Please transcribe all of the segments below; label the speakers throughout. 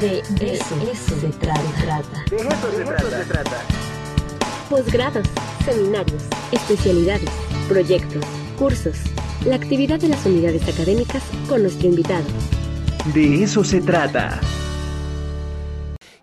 Speaker 1: De eso, se trata.
Speaker 2: De eso se trata.
Speaker 1: Posgrados, seminarios, especialidades, proyectos, cursos. La actividad de las unidades académicas con nuestro invitado.
Speaker 2: De eso se trata.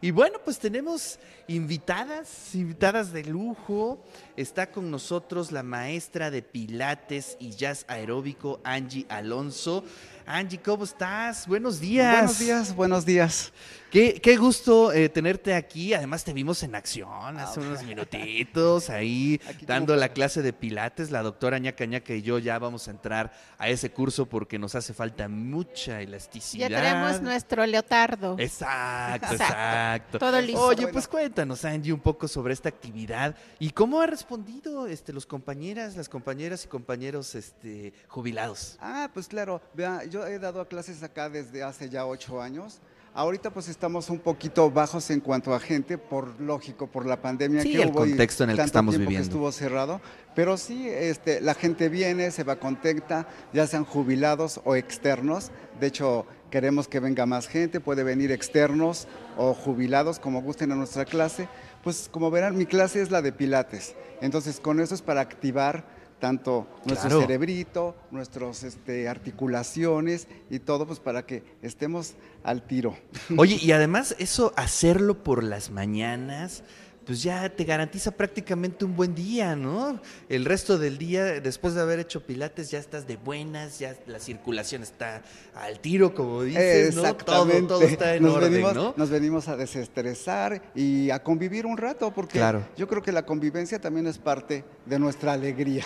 Speaker 3: Y bueno, pues tenemos invitadas, invitadas de lujo. Está con nosotros la maestra de Pilates y Jazz Aeróbico, Angie Alonso. Angie, ¿cómo estás? Buenos días.
Speaker 4: Buenos días, buenos días.
Speaker 3: Qué, qué gusto eh, tenerte aquí. Además, te vimos en acción hace unos minutitos ahí
Speaker 4: Aquí
Speaker 3: dando
Speaker 4: tengo-
Speaker 3: la clase de Pilates. La doctora ñaca ñaca y yo ya vamos a entrar a ese curso porque nos hace falta mucha elasticidad.
Speaker 5: Ya tenemos nuestro leotardo.
Speaker 3: Exacto,
Speaker 5: Exacto.
Speaker 3: exacto.
Speaker 5: Todo listo.
Speaker 3: Oye, pues cuéntanos, Angie, un poco sobre esta actividad y cómo ha respondido este, los compañeras, las compañeras y compañeros este, jubilados.
Speaker 4: Ah, pues claro, vea, yo he dado clases acá desde hace ya ocho años. Ahorita pues estamos un poquito bajos en cuanto a gente, por lógico, por la pandemia
Speaker 3: Sí,
Speaker 4: que
Speaker 3: el
Speaker 4: hubo
Speaker 3: contexto en el que estamos viviendo.
Speaker 4: que estuvo cerrado, pero sí, este, la gente viene, se va contenta, ya sean jubilados o externos. De hecho, queremos que venga más gente, puede venir externos o jubilados, como gusten a nuestra clase. Pues como verán, mi clase es la de Pilates. Entonces, con eso es para activar tanto nuestro
Speaker 3: Claro.
Speaker 4: cerebrito, nuestras este, articulaciones y todo, pues para que estemos al tiro.
Speaker 3: Oye, y además eso, hacerlo por las mañanas, pues ya te garantiza prácticamente un buen día, ¿no? El resto del día, después de haber hecho pilates, ya estás de buenas, ya la circulación está al tiro, como dices, ¿no? Todo, todo está en
Speaker 4: nos
Speaker 3: orden,
Speaker 4: venimos,
Speaker 3: ¿no?
Speaker 4: Nos venimos a desestresar y a convivir un rato, porque
Speaker 3: Claro.
Speaker 4: yo creo que la convivencia también es parte de nuestra alegría.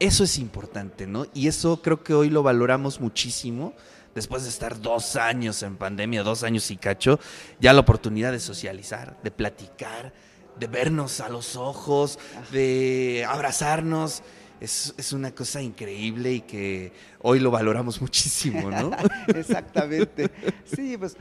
Speaker 3: Eso es importante, ¿no? Y eso creo que hoy lo valoramos muchísimo. Después de estar dos años en pandemia, dos años y cacho, ya la oportunidad de socializar, de platicar, de vernos a los ojos, de abrazarnos, es, es una cosa increíble y que hoy lo valoramos muchísimo, ¿no?
Speaker 4: Exactamente. Sí, pues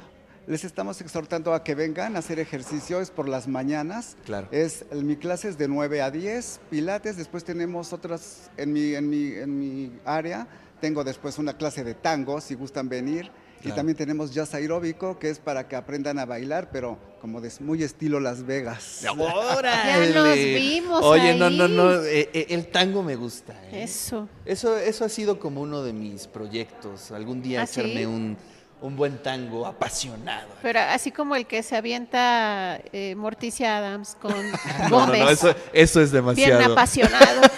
Speaker 4: les estamos exhortando a que vengan a hacer ejercicio, es por las mañanas.
Speaker 3: Claro.
Speaker 4: Es, mi clase es de 9 a 10, pilates, después tenemos otras en mi, en mi, en mi área, tengo después una clase de tango, si gustan venir. Y
Speaker 3: Claro.
Speaker 4: también tenemos jazz aeróbico, que es para que aprendan a bailar, pero como de muy estilo Las Vegas.
Speaker 3: ¡Órale!
Speaker 5: Ya nos vimos
Speaker 3: Oye, no, no, no, eh, eh, el tango me gusta. ¿eh?
Speaker 5: Eso.
Speaker 3: Eso, eso ha sido como uno de mis proyectos. Algún día
Speaker 5: ¿Ah,
Speaker 3: echarme
Speaker 5: sí?
Speaker 3: un, un buen tango apasionado.
Speaker 5: Pero así como el que se avienta eh, Morticia Adams con
Speaker 3: No, no,
Speaker 5: Gómez.
Speaker 3: no, eso, eso es
Speaker 5: bien
Speaker 3: demasiado.
Speaker 5: apasionado.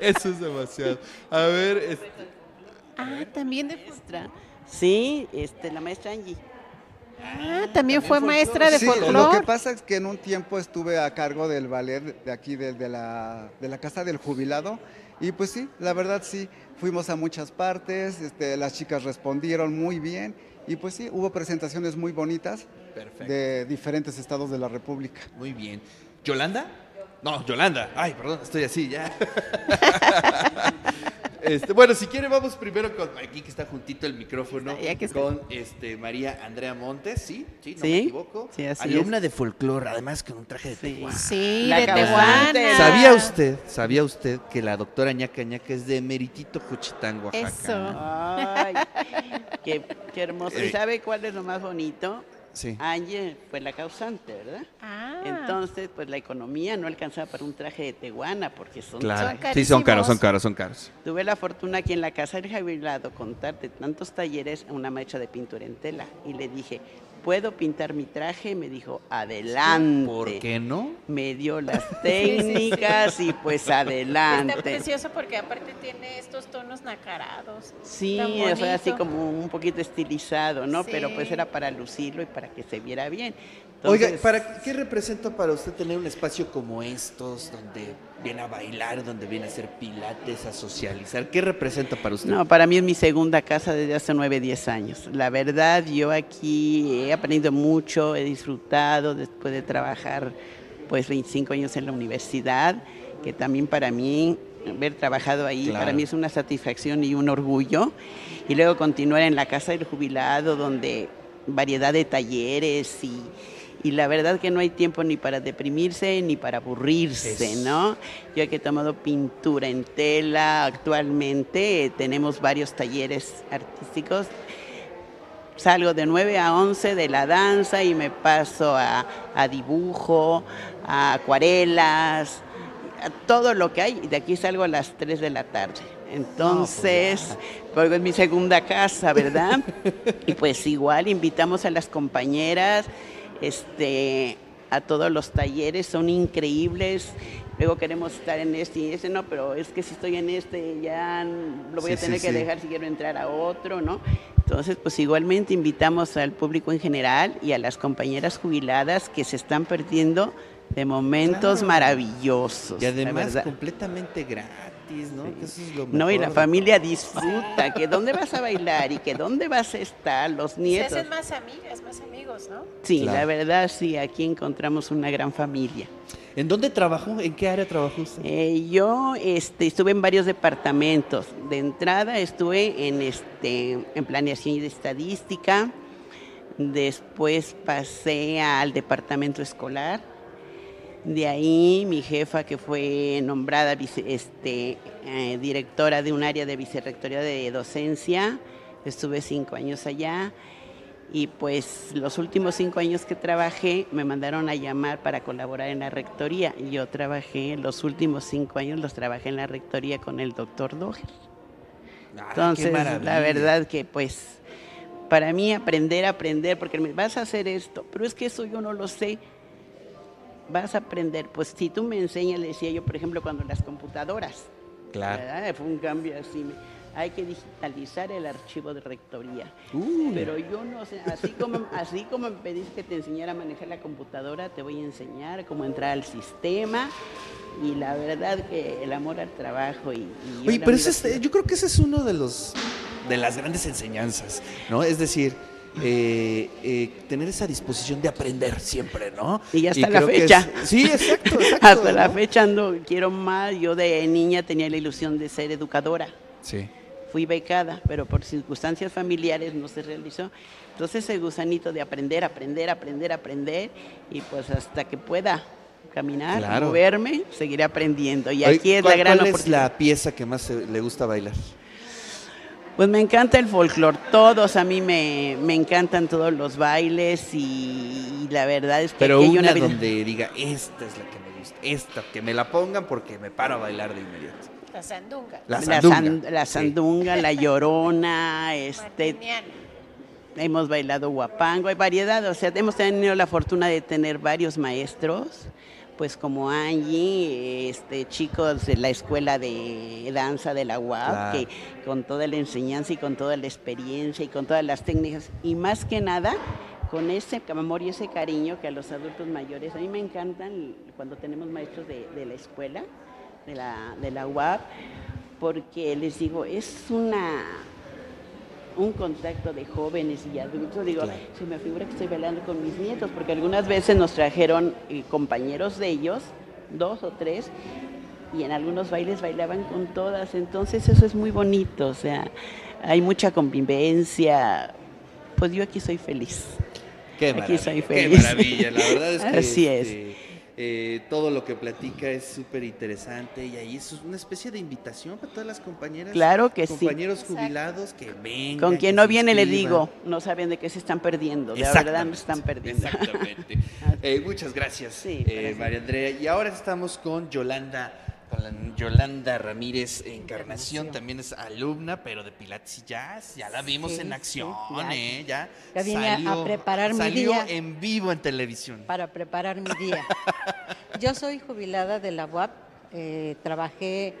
Speaker 3: Eso es demasiado. A ver, este,
Speaker 5: ah, también de
Speaker 6: maestra. Sí, este, la maestra Angie.
Speaker 5: Ah, también fue maestra de
Speaker 4: Sí, lo que pasa es que en un tiempo estuve a cargo del ballet de aquí, de, de la, de la Casa del Jubilado, y pues sí, la verdad sí, fuimos a muchas partes, este, las chicas respondieron muy bien, y pues sí, hubo presentaciones muy bonitas
Speaker 3: Perfecto.
Speaker 4: de diferentes estados de la República.
Speaker 3: muy bien. ¿Yolanda? No, Yolanda. Ay, perdón, estoy así ya. Este, bueno, si quiere vamos primero con aquí que está juntito el micrófono
Speaker 5: Está, que
Speaker 3: con este María Andrea Montes, ¿sí? Sí, no me equivoco.
Speaker 6: sí, así
Speaker 3: Alumna de folclore, además con un traje de
Speaker 6: Sí.
Speaker 3: tejuana.
Speaker 5: Sí,
Speaker 6: La
Speaker 5: de. Tehuana.
Speaker 3: ¿Sabía usted, sabía usted que la doctora ñaca ñaca es de Meritito Juchitán, Oaxaca?
Speaker 5: Eso.
Speaker 6: Ay, qué, qué hermoso. ¿Y
Speaker 3: Eh.
Speaker 6: sabe cuál es lo más bonito?
Speaker 3: Sí.
Speaker 6: Angie fue la causante, ¿verdad?
Speaker 5: Ah,
Speaker 6: Entonces, pues la economía no alcanzaba para un traje de teguana porque son
Speaker 3: Claro.
Speaker 5: Son
Speaker 3: sí, son caros, son caros, son caros.
Speaker 6: Tuve la fortuna aquí en la casa del jubilado contar de tantos talleres a una maestra de pintura en tela y le dije, ¿puedo pintar mi traje? Me dijo, adelante.
Speaker 3: ¿Por qué no?
Speaker 6: Me dio las técnicas y pues adelante.
Speaker 5: Está precioso porque aparte tiene estos tonos nacarados.
Speaker 6: Sí, o sea, así como un poquito estilizado, ¿no? Pero pues era para lucirlo y para que se viera bien.
Speaker 3: Oiga, ¿para ¿qué representa para usted tener un espacio como estos, donde viene a bailar, donde viene a hacer pilates, a socializar? ¿Qué representa para usted?
Speaker 6: No, para mí es mi segunda casa desde hace nueve, diez años. La verdad, yo aquí he aprendido mucho, he disfrutado después de trabajar pues 25 años en la universidad, que también para mí haber trabajado ahí,
Speaker 3: Claro.
Speaker 6: para mí es una satisfacción y un orgullo. Y luego continuar en la casa del jubilado, donde variedad de talleres y, y la verdad que no hay tiempo ni para deprimirse ni para aburrirse, ¿no? Yo que he tomado pintura en tela, actualmente tenemos varios talleres artísticos salgo de 9 a 11 de la danza y me paso a, a dibujo, a acuarelas, a todo lo que hay. Y de aquí salgo a las 3 de la tarde. Entonces, pues es mi segunda casa, ¿verdad? y pues igual invitamos a las compañeras, este, a todos los talleres, son increíbles. Luego queremos estar en este y ese, no, pero es que si estoy en este ya lo voy
Speaker 3: Sí,
Speaker 6: a tener
Speaker 3: sí,
Speaker 6: que
Speaker 3: sí.
Speaker 6: dejar si quiero entrar a otro, ¿no? Entonces, pues igualmente invitamos al público en general y a las compañeras jubiladas que se están perdiendo de momentos
Speaker 3: Claro.
Speaker 6: maravillosos.
Speaker 3: Y además completamente gratis, ¿no? Que eso es lo
Speaker 6: No, y la familia disfruta, que dónde vas a bailar y que dónde vas a estar, los
Speaker 5: Se
Speaker 6: nietos.
Speaker 5: hacen más amigas, más amigos, ¿no?
Speaker 6: Sí,
Speaker 3: Claro.
Speaker 6: la verdad sí, aquí encontramos una gran familia.
Speaker 3: ¿En dónde trabajó? ¿En qué área trabajó usted?
Speaker 6: Eh, yo este, estuve en varios departamentos. De entrada estuve en, este, en planeación y de estadística. Después pasé al departamento escolar. De ahí mi jefa, que fue nombrada vice- este, eh, directora de un área de vicerrectoría de docencia, estuve cinco años allá. Y pues los últimos cinco años que trabajé me mandaron a llamar para colaborar en la rectoría. Y yo trabajé, los últimos cinco años los trabajé en la rectoría con el doctor Doher.
Speaker 3: Ah,
Speaker 6: Entonces, la verdad que pues para mí aprender, aprender, porque me vas a hacer esto, pero es que eso yo no lo sé. Vas a aprender, pues si tú me enseñas, le decía yo, por ejemplo, cuando las computadoras,
Speaker 3: Claro.
Speaker 6: ¿verdad? fue un cambio así, hay que digitalizar el archivo de rectoría.
Speaker 3: Uy.
Speaker 6: Pero yo no sé, así como, así como me pediste que te enseñara a manejar la computadora, te voy a enseñar cómo entrar al sistema. Y la verdad que el amor al trabajo y... y
Speaker 3: Oye, pero ese es- yo creo que ese es uno de los de las grandes enseñanzas, ¿no? Es decir, eh, eh, tener esa disposición de aprender siempre, ¿no?
Speaker 6: Y hasta la
Speaker 3: creo que
Speaker 6: fecha.
Speaker 3: es- sí, exacto, exacto.
Speaker 6: Hasta la
Speaker 3: ¿no?
Speaker 6: fecha ando, quiero más. Yo de niña tenía la ilusión de ser educadora.
Speaker 3: Sí.
Speaker 6: Fui becada, pero por circunstancias familiares no se realizó. Entonces ese gusanito de aprender, aprender, aprender, aprender, y pues hasta que pueda caminar,
Speaker 3: Claro.
Speaker 6: moverme, seguiré aprendiendo. Y
Speaker 3: Oye,
Speaker 6: aquí es
Speaker 3: ¿cuál-
Speaker 6: la gran
Speaker 3: ¿Cuál es la pieza que más le gusta bailar?
Speaker 6: Pues me encanta el folclore, todos a mí me, me encantan todos los bailes y, y la verdad es que
Speaker 3: Pero
Speaker 6: hay
Speaker 3: una
Speaker 6: vida-
Speaker 3: donde diga, esta es la que me gusta, esta, que me la pongan porque me paro a bailar de inmediato.
Speaker 5: La sandunga.
Speaker 3: La
Speaker 6: la,
Speaker 3: sandunga.
Speaker 6: san- la
Speaker 3: Sí.
Speaker 6: sandunga, la llorona, este,
Speaker 5: Martiniana.
Speaker 6: hemos bailado guapango, hay variedad, o sea, hemos tenido la fortuna de tener varios maestros, pues como Angie, este, chicos de la escuela de danza de la UAP,
Speaker 3: Claro.
Speaker 6: que con toda la enseñanza y con toda la experiencia y con todas las técnicas, y más que nada, con ese amor y ese cariño que a los adultos mayores, a mí me encantan cuando tenemos maestros de, de la escuela, de la, de la UAP, porque les digo, es una un contacto de jóvenes y adultos, digo,
Speaker 3: Claro.
Speaker 6: se me figura que estoy bailando con mis nietos, porque algunas veces nos trajeron eh, compañeros de ellos, dos o tres, y en algunos bailes bailaban con todas, entonces eso es muy bonito, o sea, hay mucha convivencia, pues yo aquí soy feliz.
Speaker 3: Qué
Speaker 6: Aquí soy
Speaker 3: qué
Speaker 6: feliz.
Speaker 3: maravilla. La verdad es que
Speaker 6: Así es.
Speaker 3: este, eh, todo lo que platica es súper interesante y ahí es una especie de invitación para todas las compañeras.
Speaker 6: Claro que sí.
Speaker 3: compañeros
Speaker 5: Exacto.
Speaker 3: jubilados que vengan.
Speaker 6: Con quien no viene le digo, no saben de qué se están perdiendo, de verdad no están perdiendo.
Speaker 3: Exactamente. Eh, muchas gracias,
Speaker 6: Sí,
Speaker 3: eh,
Speaker 6: gracias.
Speaker 3: María Andrea. Y ahora estamos con Yolanda, con la Yolanda Ramírez Encarnación, también es alumna, pero de Pilates y Jazz. Ya la vimos
Speaker 7: Sí,
Speaker 3: en
Speaker 7: sí,
Speaker 3: acción,
Speaker 7: ya.
Speaker 3: ¿eh? Ya,
Speaker 7: Ya vine a- a preparar mi
Speaker 3: salió
Speaker 7: día.
Speaker 3: en vivo en televisión.
Speaker 7: para preparar mi día. Yo soy jubilada de la UAP, eh, trabajé,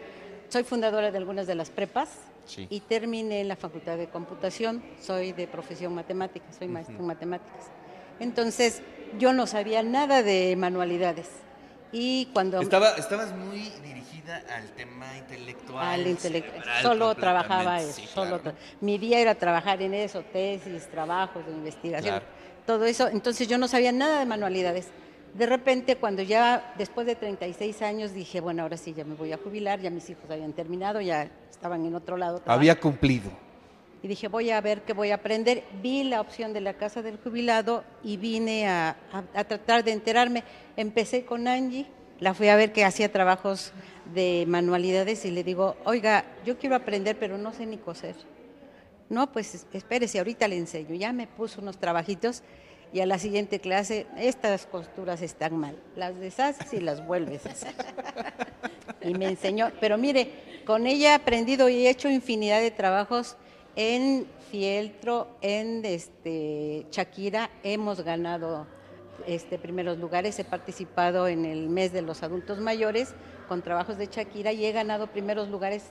Speaker 7: soy fundadora de algunas de las prepas
Speaker 3: Sí.
Speaker 7: y terminé en la Facultad de Computación, soy de profesión matemática, soy maestra en matemáticas. Entonces, yo no sabía nada de manualidades. Y cuando
Speaker 3: Estaba, estabas muy dirigida al tema intelectual.
Speaker 7: al solo trabajaba eso,
Speaker 3: Sí,
Speaker 7: solo
Speaker 3: claro.
Speaker 7: tra- mi día era trabajar en eso, tesis, trabajos de investigación,
Speaker 3: Claro.
Speaker 7: todo eso, entonces yo no sabía nada de manualidades. De repente, cuando ya después de 36 años dije, bueno, ahora sí ya me voy a jubilar, ya mis hijos habían terminado, ya estaban en otro lado.
Speaker 3: Había cumplido.
Speaker 7: Y dije, voy a ver qué voy a aprender. Vi la opción de la casa del jubilado y vine a, a- a tratar de enterarme. Empecé con Angie, la fui a ver que hacía trabajos de manualidades y le digo, oiga, yo quiero aprender, pero no sé ni coser. No, pues es- espérese, ahorita le enseño. Ya me puso unos trabajitos y a la siguiente clase, estas costuras están mal. Las deshaces y las vuelves a hacer. Y me enseñó, pero mire, con ella he aprendido y he hecho infinidad de trabajos en fieltro, en este Shakira, hemos ganado este primeros lugares, he participado en el mes de los adultos mayores con trabajos de Shakira y he ganado primeros lugares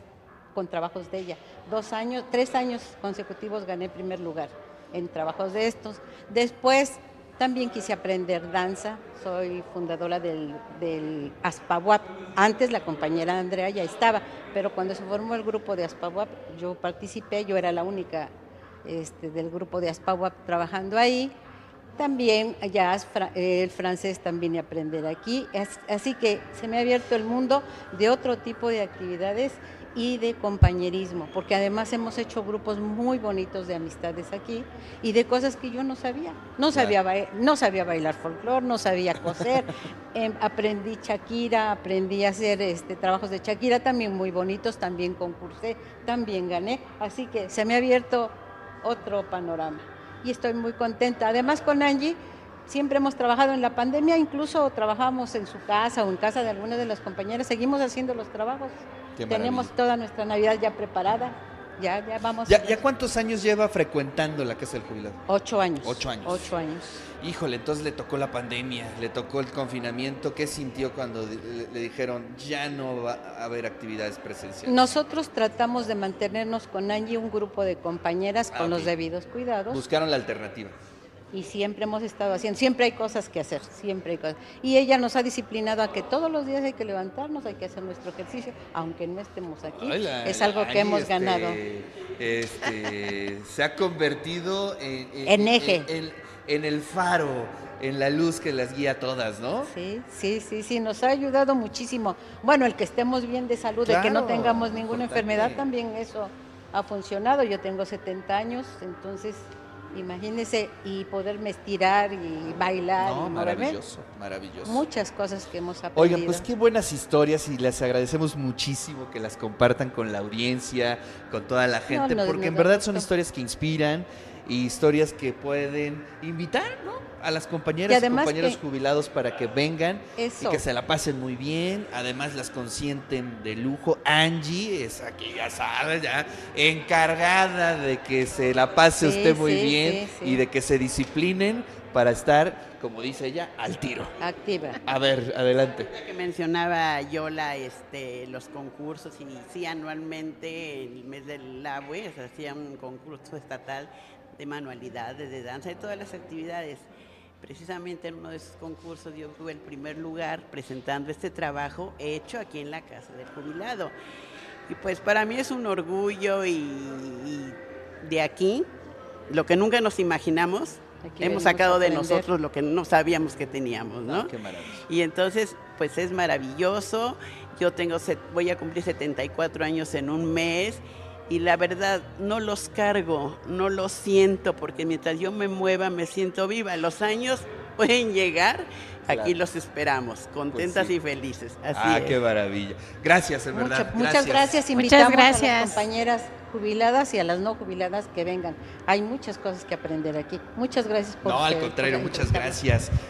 Speaker 7: con trabajos de ella. Dos años, tres años consecutivos gané primer lugar en trabajos de estos. Después también quise aprender danza, soy fundadora del, del. Antes la compañera Andrea ya estaba, pero cuando se formó el grupo de Aspabuap, yo participé, yo era la única este, del grupo de Aspabuap trabajando ahí. También jazz, eh, el francés también aprender aquí. As- Así que se me ha abierto el mundo de otro tipo de actividades y de compañerismo, porque además hemos hecho grupos muy bonitos de amistades aquí y de cosas que yo no sabía. No sabía, no sabía bailar folclore, no sabía coser, Em, aprendí Shakira, aprendí a hacer este, trabajos de Shakira también muy bonitos, también concursé, también gané, así que se me ha abierto otro panorama y estoy muy contenta. Además con Angie siempre hemos trabajado en la pandemia, incluso trabajamos en su casa o en casa de alguna de las compañeras, seguimos haciendo los trabajos. Tenemos toda nuestra Navidad ya preparada, ya, ya vamos.
Speaker 3: ¿Ya, ¿Ya cuántos años lleva frecuentando la Casa del Jubilado?
Speaker 7: Ocho años.
Speaker 3: Ocho años.
Speaker 7: Ocho años.
Speaker 3: Híjole, entonces le tocó la pandemia, le tocó el confinamiento. ¿Qué sintió cuando le, le dijeron ya no va a haber actividades presenciales?
Speaker 7: Nosotros tratamos de mantenernos con Angie un grupo de compañeras
Speaker 3: Ah,
Speaker 7: con los
Speaker 3: ok.
Speaker 7: debidos cuidados.
Speaker 3: Buscaron la alternativa.
Speaker 7: Y siempre hemos estado haciendo, siempre hay cosas que hacer, siempre hay cosas. Y ella nos ha disciplinado a que todos los días hay que levantarnos, hay que hacer nuestro ejercicio, aunque no estemos aquí. Es algo que hemos
Speaker 3: este,
Speaker 7: ganado.
Speaker 3: este, se ha convertido en,
Speaker 7: En eje.
Speaker 3: En, en el faro, en la luz que las guía a todas, ¿no?
Speaker 7: Sí, sí, sí, sí, nos ha ayudado muchísimo. Bueno, el que estemos bien de salud, de que no tengamos ninguna
Speaker 3: importante.
Speaker 7: enfermedad, también eso ha funcionado. Yo tengo 70 años, entonces imagínese y poderme estirar y bailar
Speaker 3: No,
Speaker 7: y
Speaker 3: maravilloso, maravilloso.
Speaker 7: Muchas cosas que hemos aprendido.
Speaker 3: Oigan, pues qué buenas historias y les agradecemos muchísimo que las compartan con la audiencia, con toda la gente, porque en
Speaker 7: da
Speaker 3: verdad son historias que inspiran y historias que pueden invitar, ¿no? A las compañeras
Speaker 7: Y
Speaker 3: compañeros
Speaker 7: que-
Speaker 3: jubilados para que vengan
Speaker 7: Eso.
Speaker 3: y que se la pasen muy bien. Además las consienten de lujo. Angie es aquí, ya sabes, ya encargada de que se la pase
Speaker 7: Sí,
Speaker 3: usted muy
Speaker 7: sí,
Speaker 3: bien
Speaker 7: sí, sí.
Speaker 3: y de que se disciplinen para estar, como dice ella, al tiro.
Speaker 7: Activa.
Speaker 3: A ver, adelante.
Speaker 6: que mencionaba Yola este, los concursos y sí anualmente en el mes del ABUE se hacía un concurso estatal de manualidades, de danza, de todas las actividades. Precisamente en uno de esos concursos yo tuve el primer lugar presentando este trabajo hecho aquí en la Casa del Jubilado. Y pues para mí es un orgullo y, y de aquí, lo que nunca nos imaginamos,
Speaker 7: Aquí
Speaker 6: hemos sacado de nosotros lo que no sabíamos que teníamos, ¿no?
Speaker 3: Qué maravilla.
Speaker 6: Y entonces, pues es maravilloso. Yo tengo, voy a cumplir 74 años en un mes y la verdad no los cargo, no los siento, porque mientras yo me mueva me siento viva. Los años pueden llegar, aquí
Speaker 3: Claro.
Speaker 6: los esperamos, contentas
Speaker 3: sí.
Speaker 6: y felices. Así
Speaker 3: ah,
Speaker 6: es.
Speaker 3: qué maravilla. Gracias, en
Speaker 7: Mucho-
Speaker 3: verdad.
Speaker 7: muchas gracias.
Speaker 5: Muchas
Speaker 7: Invitamos a
Speaker 5: gracias.
Speaker 7: las compañeras jubiladas y a las no jubiladas que vengan. Hay muchas cosas que aprender aquí. Muchas gracias por
Speaker 3: No, al
Speaker 7: por
Speaker 3: contrario, muchas gracias.